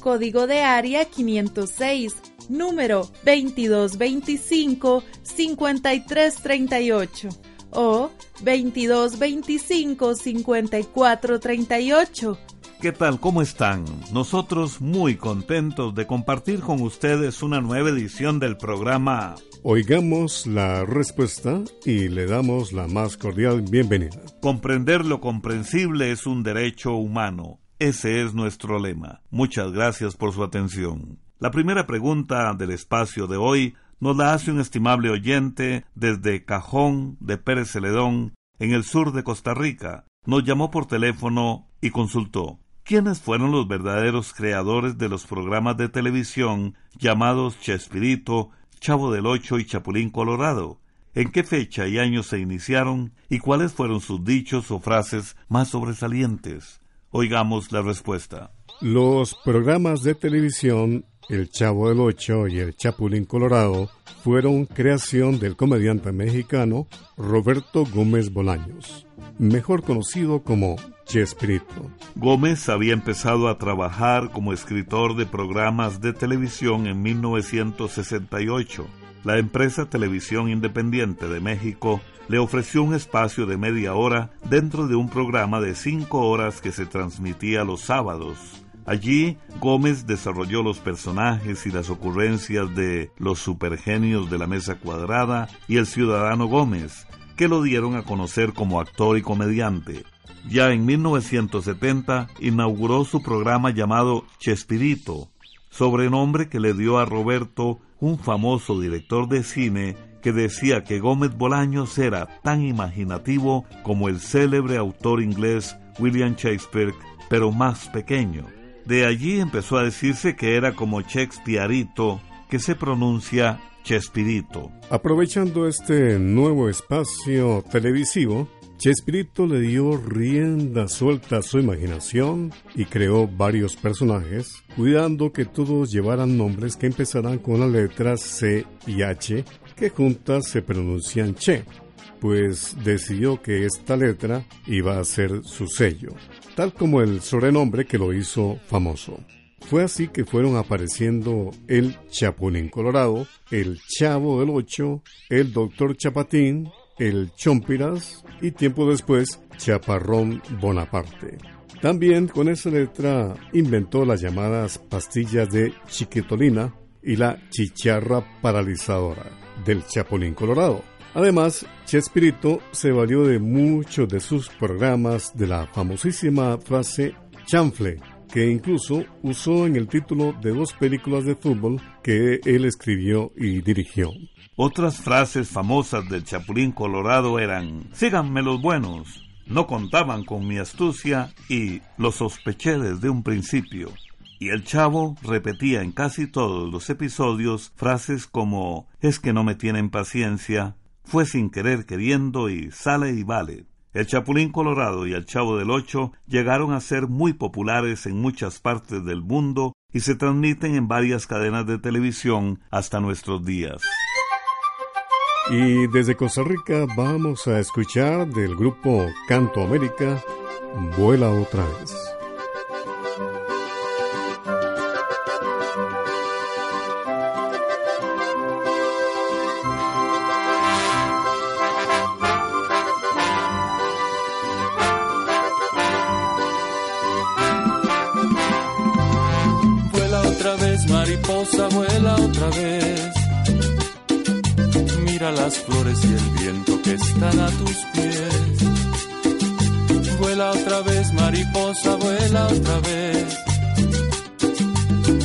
código de área 506, número 2225-5338 o 2225-5438 ¿Qué tal? ¿Cómo están? Nosotros muy contentos de compartir con ustedes una nueva edición del programa Oigamos la respuesta y le damos la más cordial bienvenida. Comprender lo comprensible es un derecho humano. Ese es nuestro lema. Muchas gracias por su atención. La primera pregunta del espacio de hoy nos la hace un estimable oyente desde Cajón de Pérez Celedón, en el sur de Costa Rica. Nos llamó por teléfono y consultó. ¿Quiénes fueron los verdaderos creadores de los programas de televisión llamados Chespirito, Chavo del Ocho y Chapulín Colorado? ¿En qué fecha y año se iniciaron y cuáles fueron sus dichos o frases más sobresalientes? Oigamos la respuesta. Los programas de televisión El Chavo del Ocho y El Chapulín Colorado fueron creación del comediante mexicano Roberto Gómez Bolaños, mejor conocido como Chespirito. Gómez había empezado a trabajar como escritor de programas de televisión en 1968. La empresa Televisión Independiente de México le ofreció un espacio de media hora dentro de un programa de cinco horas que se transmitía los sábados. Allí, Gómez desarrolló los personajes y las ocurrencias de los supergenios de la mesa cuadrada y el ciudadano Gómez, que lo dieron a conocer como actor y comediante. Ya en 1970 inauguró su programa llamado Chespirito, sobrenombre que le dio a Roberto, un famoso director de cine que decía que Gómez Bolaños era tan imaginativo como el célebre autor inglés William Shakespeare, pero más pequeño. De allí empezó a decirse que era como Shakespeareito, que se pronuncia Chespirito. Aprovechando este nuevo espacio televisivo, Chespirito le dio rienda suelta a su imaginación y creó varios personajes, cuidando que todos llevaran nombres que empezaran con las letras C y H, que juntas se pronuncian Che, pues decidió que esta letra iba a ser su sello, tal como el sobrenombre que lo hizo famoso. Fue así que fueron apareciendo el Chapulín Colorado, el Chavo del Ocho, el Doctor Chapatín, el Chompiras y tiempo después Chaparrón Bonaparte. También con esa letra inventó las llamadas pastillas de chiquitolina y la chicharra paralizadora del Chapulín Colorado. Además, Chespirito se valió de muchos de sus programas de la famosísima frase chanfle, que incluso usó en el título de dos películas de fútbol que él escribió y dirigió. Otras frases famosas del Chapulín Colorado eran Síganme los buenos, no contaban con mi astucia y lo sospeché desde un principio. Y el chavo repetía en casi todos los episodios frases como es que no me tienen paciencia, fue sin querer queriendo y sale y vale. El Chapulín Colorado y el Chavo del Ocho llegaron a ser muy populares en muchas partes del mundo y se transmiten en varias cadenas de televisión hasta nuestros días. Y desde Costa Rica vamos a escuchar del grupo Canto América, Vuela otra vez. Mariposa, vuela otra vez. Mira las flores y el viento que están a tus pies. Vuela otra vez, mariposa, vuela otra vez.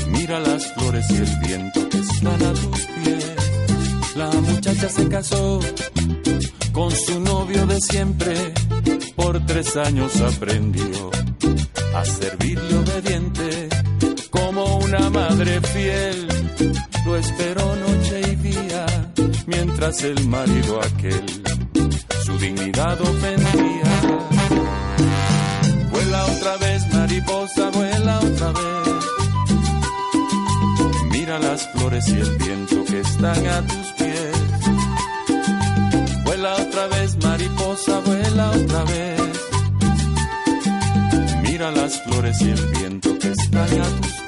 Mira las flores y el viento que están a tus pies. La muchacha se casó con su novio de siempre. Por tres años aprendió a servirle obediente madre fiel. Lo esperó noche y día, mientras el marido aquel su dignidad ofendía. Vuela otra vez, mariposa, vuela otra vez. Mira las flores y el viento que están a tus pies. Vuela otra vez, mariposa, vuela otra vez. Mira las flores y el viento que están a tus pies.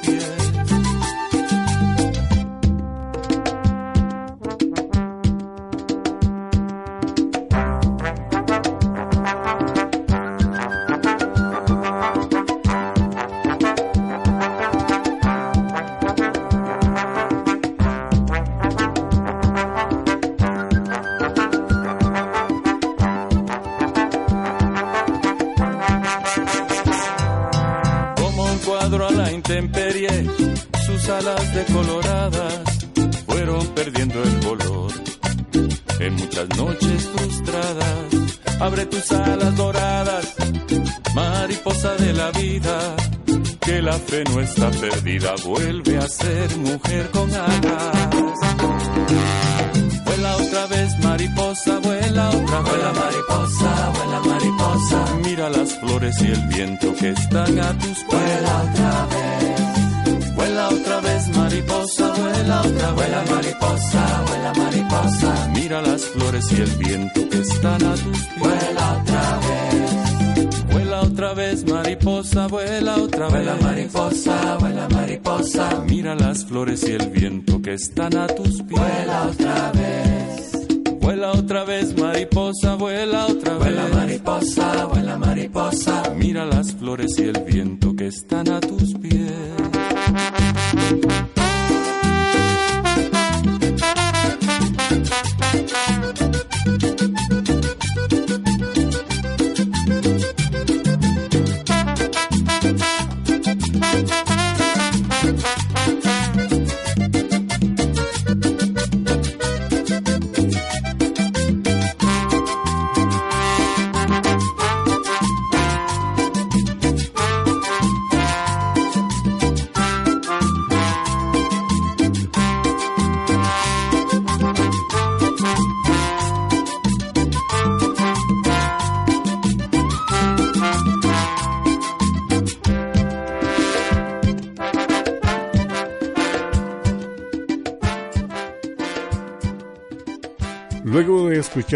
Vuela otra vez, mariposa, vuela otra vez. Vuela mariposa, vuela mariposa. Mira las flores y el viento que están a tus pies. Vuela otra vez. Vuela otra vez, mariposa, vuela otra vez. Vuela mariposa, vuela mariposa. Mira las flores y el viento que están a tus pies. Vuela otra vez, mariposa, vuela otra vez. Vuela mariposa, vuela mariposa. Mira las flores y el viento que están a tus pies. Vuela otra vez. Vuela otra vez, mariposa, vuela otra vez. Vuela mariposa, vuela mariposa. Mira las flores y el viento que están a tus pies.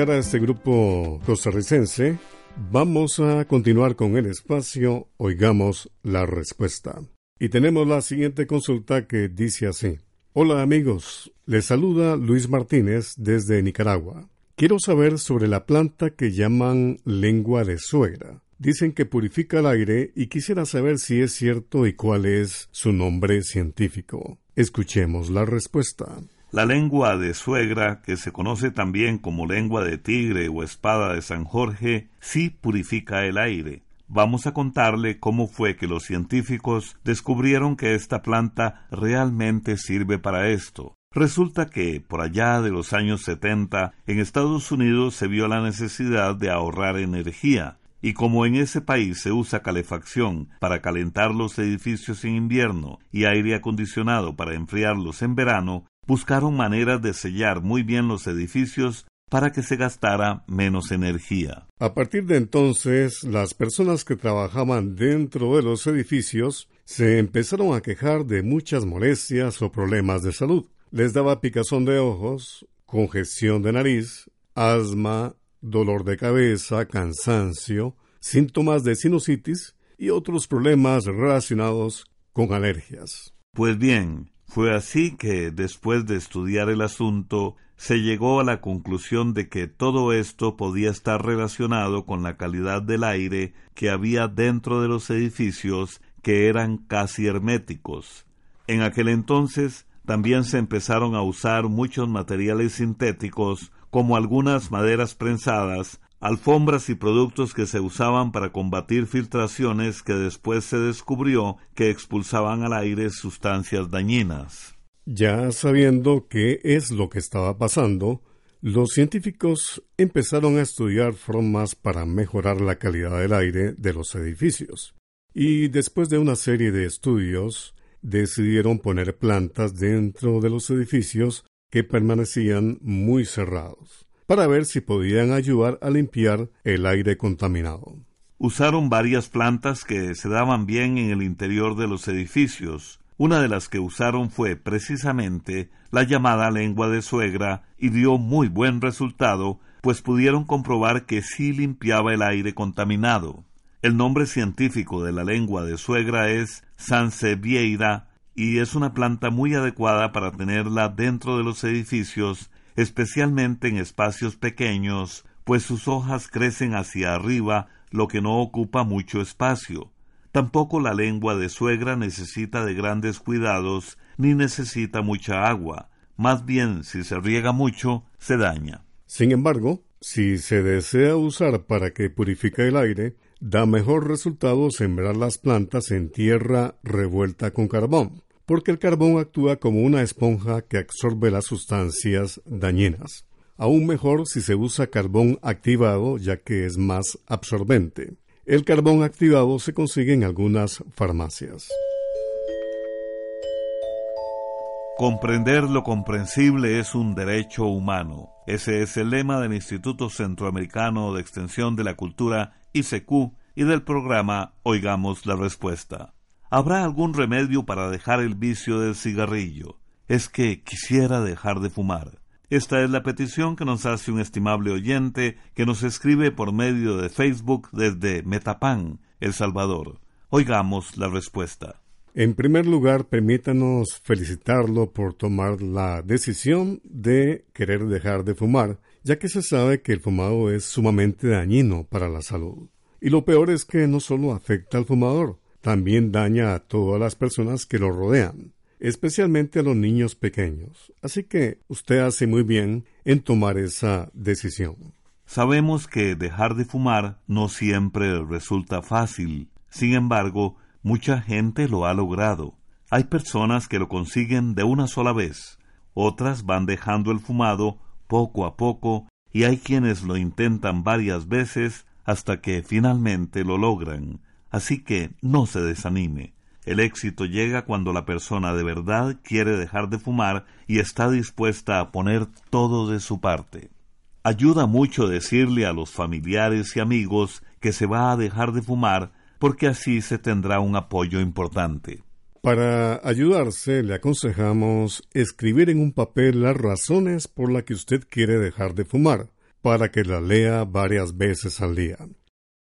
A este grupo costarricense, vamos a continuar con el espacio Oigamos la Respuesta. Y tenemos la siguiente consulta que dice así. Hola amigos, les saluda Luis Martínez desde Nicaragua. Quiero saber sobre la planta que llaman lengua de suegra. Dicen que purifica el aire y quisiera saber si es cierto y cuál es su nombre científico. Escuchemos la respuesta. La lengua de suegra, que se conoce también como lengua de tigre o espada de San Jorge, sí purifica el aire. Vamos a contarle cómo fue que los científicos descubrieron que esta planta realmente sirve para esto. Resulta que, por allá de los años setenta, en Estados Unidos se vio la necesidad de ahorrar energía, y como en ese país se usa calefacción para calentar los edificios en invierno y aire acondicionado para enfriarlos en verano, buscaron maneras de sellar muy bien los edificios para que se gastara menos energía. A partir de entonces, las personas que trabajaban dentro de los edificios se empezaron a quejar de muchas molestias o problemas de salud. Les daba picazón de ojos, congestión de nariz, asma, dolor de cabeza, cansancio, síntomas de sinusitis y otros problemas relacionados con alergias. Pues bien, fue así que, después de estudiar el asunto, se llegó a la conclusión de que todo esto podía estar relacionado con la calidad del aire que había dentro de los edificios que eran casi herméticos. En aquel entonces también se empezaron a usar muchos materiales sintéticos como algunas maderas prensadas, alfombras y productos que se usaban para combatir filtraciones que después se descubrió que expulsaban al aire sustancias dañinas. Ya sabiendo qué es lo que estaba pasando, los científicos empezaron a estudiar formas para mejorar la calidad del aire de los edificios. Y después de una serie de estudios, decidieron poner plantas dentro de los edificios que permanecían muy cerrados, para ver si podían ayudar a limpiar el aire contaminado. Usaron varias plantas que se daban bien en el interior de los edificios, una de las que usaron fue precisamente la llamada lengua de suegra y dio muy buen resultado, pues pudieron comprobar que sí limpiaba el aire contaminado. El nombre científico de la lengua de suegra es Sansevieira y es una planta muy adecuada para tenerla dentro de los edificios, especialmente en espacios pequeños, pues sus hojas crecen hacia arriba, lo que no ocupa mucho espacio. Tampoco la lengua de suegra necesita de grandes cuidados ni necesita mucha agua. Más bien, si se riega mucho, se daña. Sin embargo, si se desea usar para que purifique el aire, da mejor resultado sembrar las plantas en tierra revuelta con carbón, porque el carbón actúa como una esponja que absorbe las sustancias dañinas. Aún mejor si se usa carbón activado, ya que es más absorbente. El carbón activado se consigue en algunas farmacias. Comprender lo comprensible es un derecho humano. Ese es el lema del Instituto Centroamericano de Extensión de la Cultura, ICQ, y del programa Oigamos la Respuesta. ¿Habrá algún remedio para dejar el vicio del cigarrillo? Es que quisiera dejar de fumar. Esta es la petición que nos hace un estimable oyente que nos escribe por medio de Facebook desde Metapan, El Salvador. Oigamos la respuesta. En primer lugar, permítanos felicitarlo por tomar la decisión de querer dejar de fumar, ya que se sabe que el fumado es sumamente dañino para la salud. Y lo peor es que no solo afecta al fumador, también daña a todas las personas que lo rodean especialmente a los niños pequeños. Así que usted hace muy bien en tomar esa decisión. Sabemos que dejar de fumar no siempre resulta fácil. Sin embargo, mucha gente lo ha logrado. Hay personas que lo consiguen de una sola vez. Otras van dejando el fumado poco a poco y hay quienes lo intentan varias veces hasta que finalmente lo logran. Así que no se desanime. El éxito llega cuando la persona de verdad quiere dejar de fumar y está dispuesta a poner todo de su parte. Ayuda mucho decirle a los familiares y amigos que se va a dejar de fumar porque así se tendrá un apoyo importante. Para ayudarse, le aconsejamos escribir en un papel las razones por las que usted quiere dejar de fumar, para que la lea varias veces al día.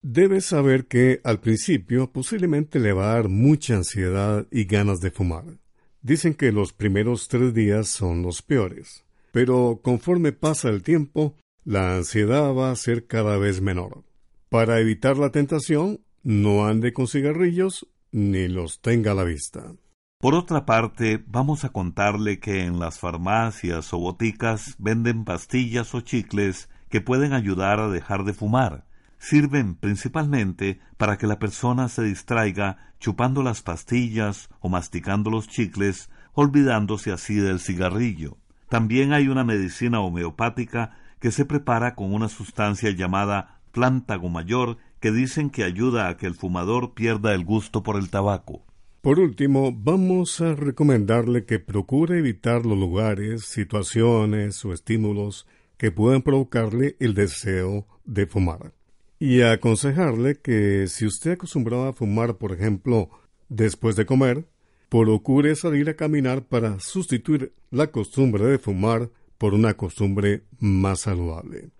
Debe saber que al principio posiblemente le va a dar mucha ansiedad y ganas de fumar. Dicen que los primeros tres días son los peores, pero conforme pasa el tiempo, la ansiedad va a ser cada vez menor. Para evitar la tentación, no ande con cigarrillos ni los tenga a la vista. Por otra parte, vamos a contarle que en las farmacias o boticas venden pastillas o chicles que pueden ayudar a dejar de fumar sirven principalmente para que la persona se distraiga chupando las pastillas o masticando los chicles, olvidándose así del cigarrillo. También hay una medicina homeopática que se prepara con una sustancia llamada plántago mayor que dicen que ayuda a que el fumador pierda el gusto por el tabaco. Por último, vamos a recomendarle que procure evitar los lugares, situaciones o estímulos que puedan provocarle el deseo de fumar y aconsejarle que si usted acostumbraba a fumar, por ejemplo, Después de comer, procure salir a caminar para sustituir la costumbre de fumar por una costumbre más saludable.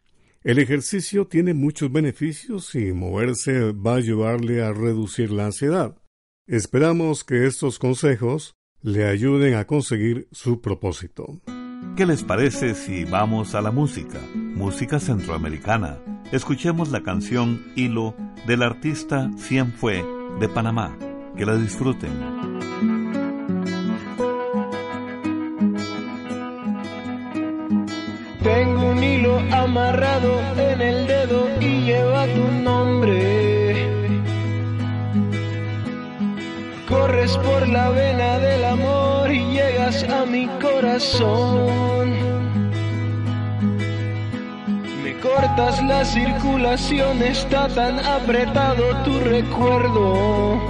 El ejercicio tiene muchos beneficios y moverse va a ayudarle a reducir la ansiedad. Esperamos que estos consejos le ayuden a conseguir su propósito. ¿Qué les parece si vamos a la música? Música centroamericana. Escuchemos la canción Hilo del artista Cien Fue de Panamá. Que la disfruten. Tengo un hilo amarrado en el dedo y lleva tu nombre. Corres por la vena del amor a mi corazón. Me cortas la circulación, está tan apretado tu recuerdo.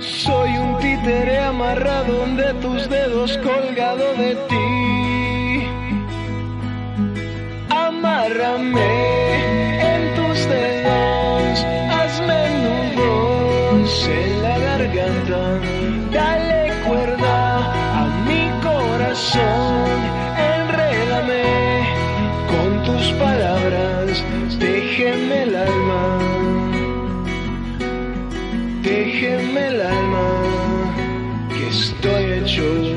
Soy un títere amarrado de tus dedos colgado de ti. Amárrame en tus dedos, hazme nudos en la garganta. Dale cuerda a mi corazón, enrédame con tus palabras, déjeme el alma. Déjeme el alma, que estoy hecho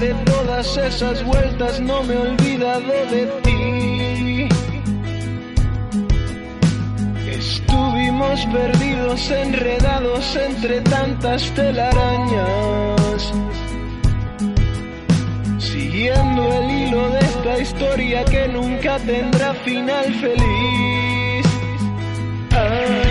de todas esas vueltas no me he olvidado de ti. Estuvimos perdidos, enredados entre tantas telarañas. Siguiendo el hilo de esta historia que nunca tendrá final feliz. Ay,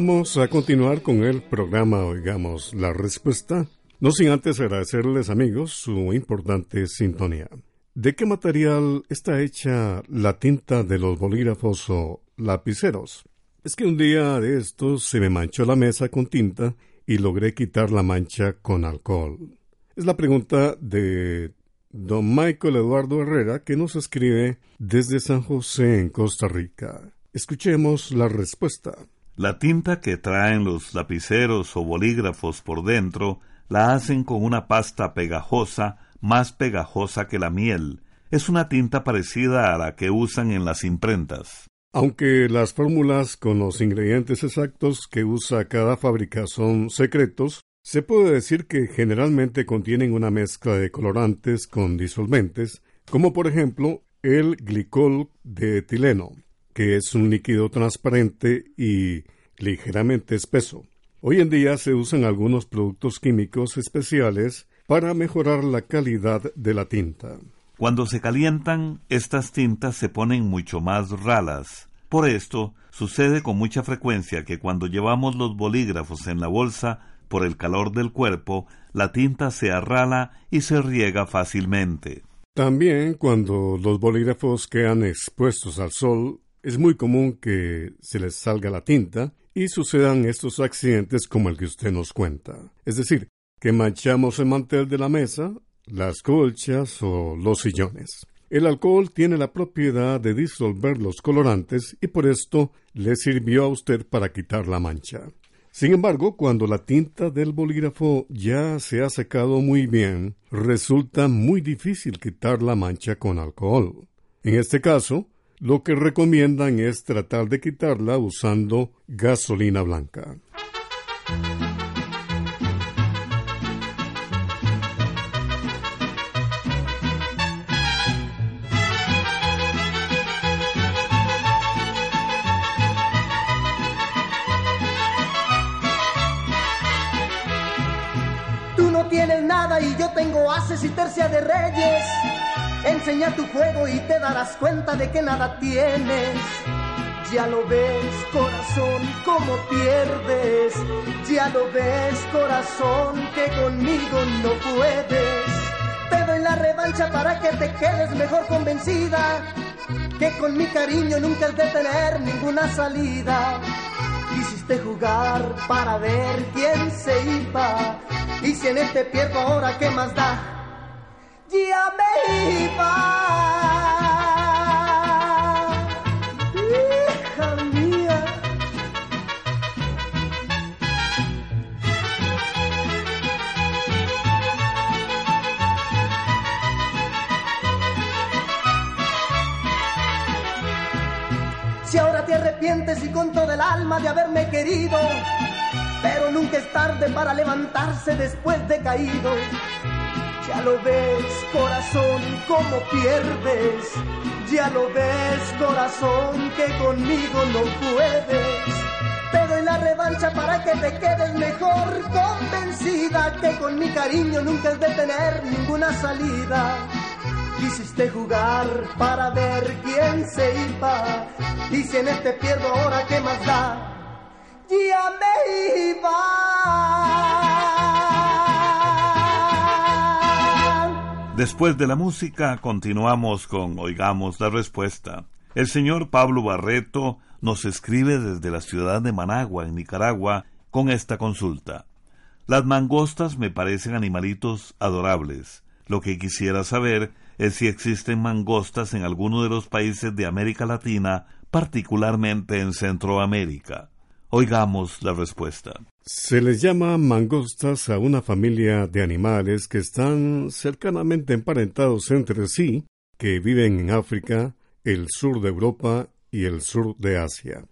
Vamos a continuar con el programa Oigamos la Respuesta. No sin antes agradecerles amigos su importante sintonía. ¿De qué material está hecha la tinta de los bolígrafos o lapiceros? Es que un día de estos se me manchó la mesa con tinta y logré quitar la mancha con alcohol. Es la pregunta de don Michael Eduardo Herrera que nos escribe desde San José en Costa Rica. Escuchemos la respuesta. La tinta que traen los lapiceros o bolígrafos por dentro la hacen con una pasta pegajosa, más pegajosa que la miel. Es una tinta parecida a la que usan en las imprentas. Aunque las fórmulas con los ingredientes exactos que usa cada fábrica son secretos, se puede decir que generalmente contienen una mezcla de colorantes con disolventes, como por ejemplo el glicol de etileno, que es un líquido transparente y ligeramente espeso. Hoy en día se usan algunos productos químicos especiales para mejorar la calidad de la tinta. Cuando se calientan, estas tintas se ponen mucho más ralas. Por esto, sucede con mucha frecuencia que cuando llevamos los bolígrafos en la bolsa, por el calor del cuerpo, la tinta se arrala y se riega fácilmente. También cuando los bolígrafos quedan expuestos al sol, es muy común que se les salga la tinta y sucedan estos accidentes como el que usted nos cuenta. Es decir, que manchamos el mantel de la mesa, las colchas o los sillones. El alcohol tiene la propiedad de disolver los colorantes y por esto le sirvió a usted para quitar la mancha. Sin embargo, cuando la tinta del bolígrafo ya se ha secado muy bien, resulta muy difícil quitar la mancha con alcohol. En este caso, lo que recomiendan es tratar de quitarla usando gasolina blanca. y yo tengo haces y tercia de reyes. Enseña tu juego y te darás cuenta de que nada tienes. Ya lo ves, corazón, cómo pierdes. Ya lo ves, corazón, que conmigo no puedes. Te doy la revancha para que te quedes mejor convencida. Que con mi cariño nunca has de tener ninguna salida. Quisiste jugar para ver quién se iba y si en este pierdo ahora, ¿qué más da? Ya me iba. Hija mía. Si ahora te arrepientes y con todo el alma de haberme querido, pero nunca es tarde para levantarse después de caído. Ya lo ves, corazón, cómo pierdes. Ya lo ves, corazón, que conmigo no puedes. Te doy la revancha para que te quedes mejor convencida que con mi cariño nunca es de tener ninguna salida. Quisiste jugar para ver quién se iba. Y si en este pierdo ahora, ¿qué más da? ya me iba. Después de la música continuamos con Oigamos la Respuesta. El señor Pablo Barreto nos escribe desde la ciudad de Managua, en Nicaragua, con esta consulta. Las mangostas me parecen animalitos adorables. Lo que quisiera saber es si existen mangostas en alguno de los países de América Latina, particularmente en Centroamérica. Oigamos la respuesta. Se les llama mangostas a una familia de animales que están cercanamente emparentados entre sí, que viven en África, el sur de Europa y el sur de Asia.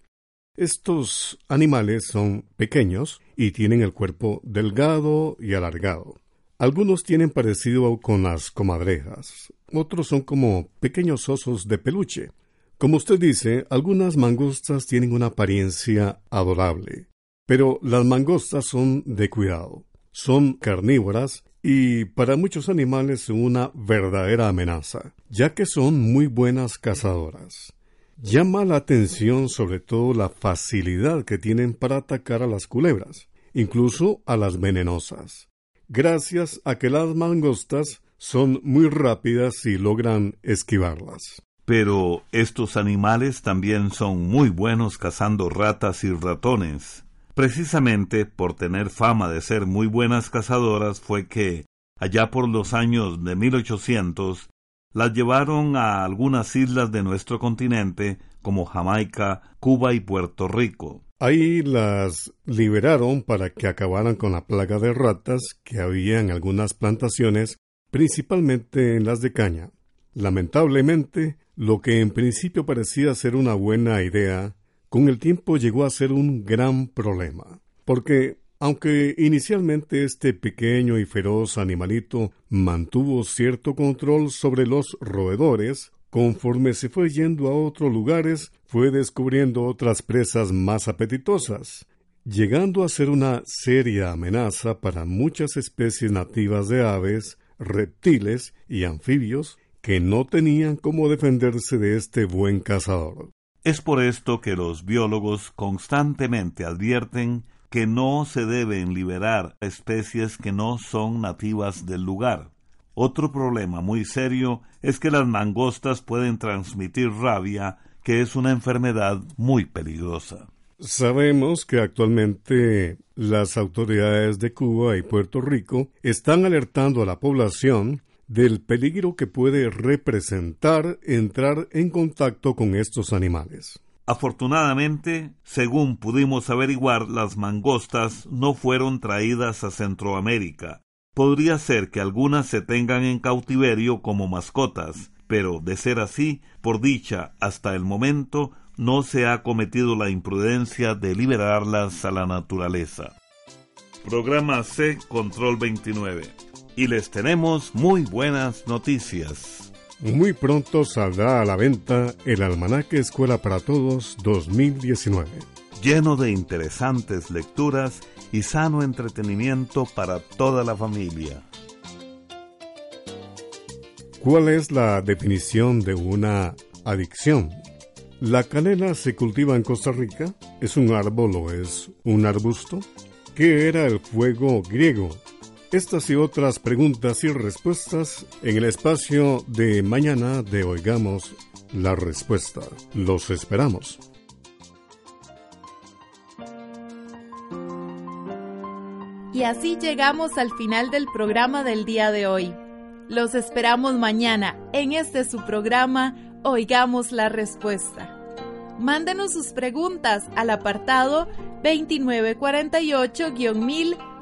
Estos animales son pequeños y tienen el cuerpo delgado y alargado. Algunos tienen parecido con las comadrejas, otros son como pequeños osos de peluche, como usted dice, algunas mangostas tienen una apariencia adorable, pero las mangostas son de cuidado, son carnívoras y para muchos animales una verdadera amenaza, ya que son muy buenas cazadoras. Llama la atención sobre todo la facilidad que tienen para atacar a las culebras, incluso a las venenosas. gracias a que las mangostas son muy rápidas y logran esquivarlas. Pero estos animales también son muy buenos cazando ratas y ratones. Precisamente por tener fama de ser muy buenas cazadoras fue que, allá por los años de 1800, las llevaron a algunas islas de nuestro continente como Jamaica, Cuba y Puerto Rico. Ahí las liberaron para que acabaran con la plaga de ratas que había en algunas plantaciones, principalmente en las de caña. Lamentablemente, lo que en principio parecía ser una buena idea, con el tiempo llegó a ser un gran problema, porque aunque inicialmente este pequeño y feroz animalito mantuvo cierto control sobre los roedores, conforme se fue yendo a otros lugares, fue descubriendo otras presas más apetitosas, llegando a ser una seria amenaza para muchas especies nativas de aves, reptiles y anfibios que no tenían cómo defenderse de este buen cazador. Es por esto que los biólogos constantemente advierten que no se deben liberar especies que no son nativas del lugar. Otro problema muy serio es que las mangostas pueden transmitir rabia, que es una enfermedad muy peligrosa. Sabemos que actualmente las autoridades de Cuba y Puerto Rico están alertando a la población del peligro que puede representar entrar en contacto con estos animales. Afortunadamente, según pudimos averiguar, las mangostas no fueron traídas a Centroamérica. Podría ser que algunas se tengan en cautiverio como mascotas, pero de ser así, por dicha, hasta el momento, no se ha cometido la imprudencia de liberarlas a la naturaleza. Programa C Control 29. Y les tenemos muy buenas noticias. Muy pronto saldrá a la venta el Almanaque Escuela para Todos 2019. Lleno de interesantes lecturas y sano entretenimiento para toda la familia. ¿Cuál es la definición de una adicción? ¿La canela se cultiva en Costa Rica? ¿Es un árbol o es un arbusto? ¿Qué era el fuego griego? Estas y otras preguntas y respuestas en el espacio de mañana de Oigamos la Respuesta. Los esperamos. Y así llegamos al final del programa del día de hoy. Los esperamos mañana en este su programa Oigamos la Respuesta. Mándenos sus preguntas al apartado 2948-1000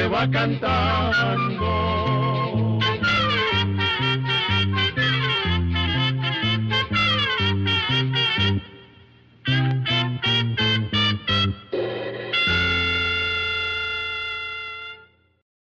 se va cantando